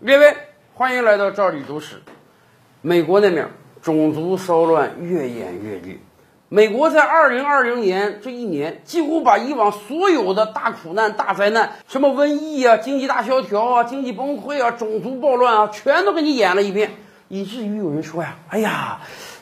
列位，欢迎来到赵李读史。美国那面种族骚乱越演越烈。美国在二零二零年这一年，几乎把以往所有的大苦难、大灾难，什么瘟疫啊、经济大萧条啊、经济崩溃啊、种族暴乱啊，全都给你演了一遍，以至于有人说呀：“哎呀，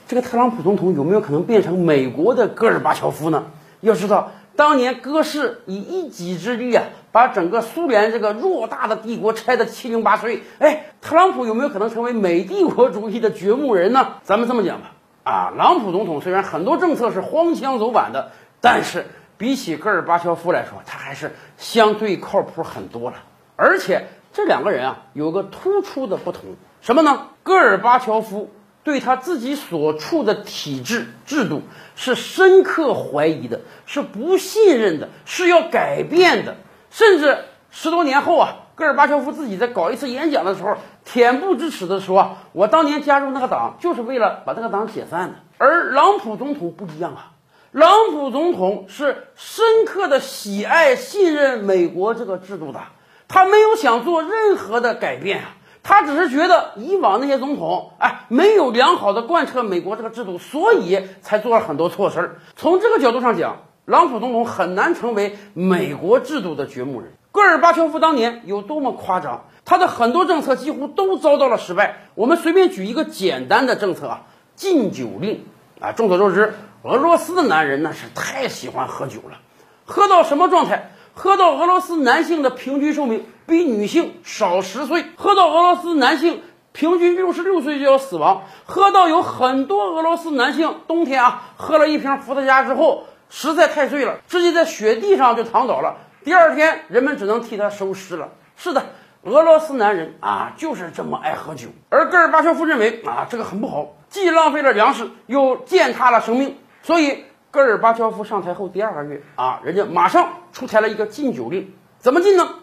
这个特朗普总统有没有可能变成美国的戈尔巴乔夫呢？”要知道，当年戈氏以一己之力啊，把整个苏联这个偌大的帝国拆得七零八碎。哎，特朗普有没有可能成为美帝国主义的掘墓人呢？咱们这么讲吧。啊，朗普总统虽然很多政策是荒腔走板的，但是比起戈尔巴乔夫来说，他还是相对靠谱很多了。而且这两个人啊，有个突出的不同，什么呢？戈尔巴乔夫对他自己所处的体制制度是深刻怀疑的，是不信任的，是要改变的。甚至十多年后啊，戈尔巴乔夫自己在搞一次演讲的时候。恬不知耻地说：“我当年加入那个党，就是为了把那个党解散的。”而朗普总统不一样啊，朗普总统是深刻的喜爱、信任美国这个制度的，他没有想做任何的改变啊，他只是觉得以往那些总统，哎，没有良好的贯彻美国这个制度，所以才做了很多错事儿。从这个角度上讲，朗普总统很难成为美国制度的掘墓人。戈尔巴乔夫当年有多么夸张？他的很多政策几乎都遭到了失败。我们随便举一个简单的政策啊，禁酒令啊。众所周知，俄罗斯的男人那是太喜欢喝酒了，喝到什么状态？喝到俄罗斯男性的平均寿命比女性少十岁，喝到俄罗斯男性平均六十六岁就要死亡，喝到有很多俄罗斯男性冬天啊喝了一瓶伏特加之后实在太醉了，直接在雪地上就躺倒了。第二天人们只能替他收尸了。是的。俄罗斯男人啊，就是这么爱喝酒。而戈尔巴乔夫认为啊，这个很不好，既浪费了粮食，又践踏了生命。所以，戈尔巴乔夫上台后第二个月啊，人家马上出台了一个禁酒令。怎么禁呢？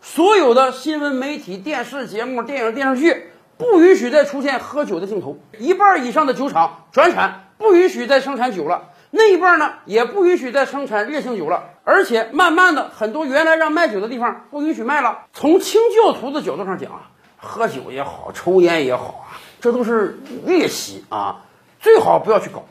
所有的新闻媒体、电视节目、电影、电视剧不允许再出现喝酒的镜头，一半以上的酒厂转产，不允许再生产酒了。那一半呢，也不允许再生产烈性酒了，而且慢慢的，很多原来让卖酒的地方不允许卖了。从清教徒的角度上讲啊，喝酒也好，抽烟也好啊，这都是劣习啊，最好不要去搞。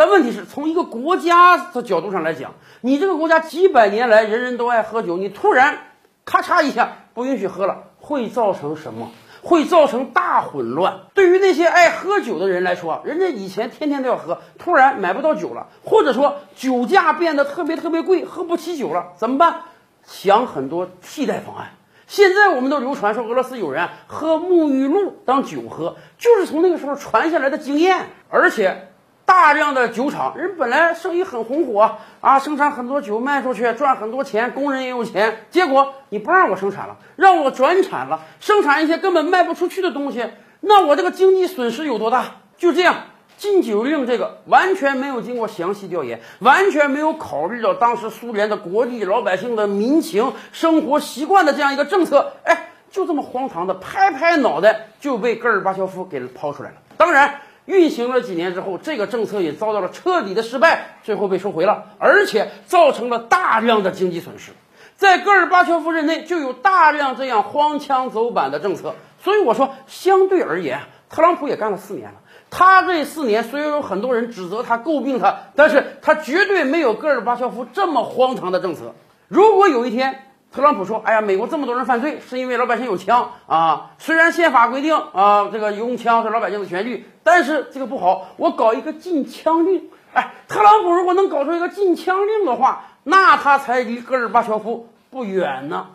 但问题是从一个国家的角度上来讲，你这个国家几百年来人人都爱喝酒，你突然咔嚓一下不允许喝了，会造成什么？会造成大混乱。对于那些爱喝酒的人来说，人家以前天天都要喝，突然买不到酒了，或者说酒价变得特别特别贵，喝不起酒了，怎么办？想很多替代方案。现在我们都流传说，俄罗斯有人喝沐浴露当酒喝，就是从那个时候传下来的经验，而且。大量的酒厂，人本来生意很红火啊，生产很多酒卖出去赚很多钱，工人也有钱。结果你不让我生产了，让我转产了，生产一些根本卖不出去的东西，那我这个经济损失有多大？就这样，禁酒令这个完全没有经过详细调研，完全没有考虑到当时苏联的国力、老百姓的民情、生活习惯的这样一个政策，哎，就这么荒唐的拍拍脑袋就被戈尔巴乔夫给抛出来了。当然。运行了几年之后，这个政策也遭到了彻底的失败，最后被收回了，而且造成了大量的经济损失。在戈尔巴乔夫任内就有大量这样荒腔走板的政策，所以我说，相对而言，特朗普也干了四年了。他这四年虽然有很多人指责他、诟病他，但是他绝对没有戈尔巴乔夫这么荒唐的政策。如果有一天，特朗普说：“哎呀，美国这么多人犯罪，是因为老百姓有枪啊！虽然宪法规定啊，这个用枪是老百姓的权利，但是这个不好，我搞一个禁枪令。哎，特朗普如果能搞出一个禁枪令的话，那他才离戈尔巴乔夫不远呢。”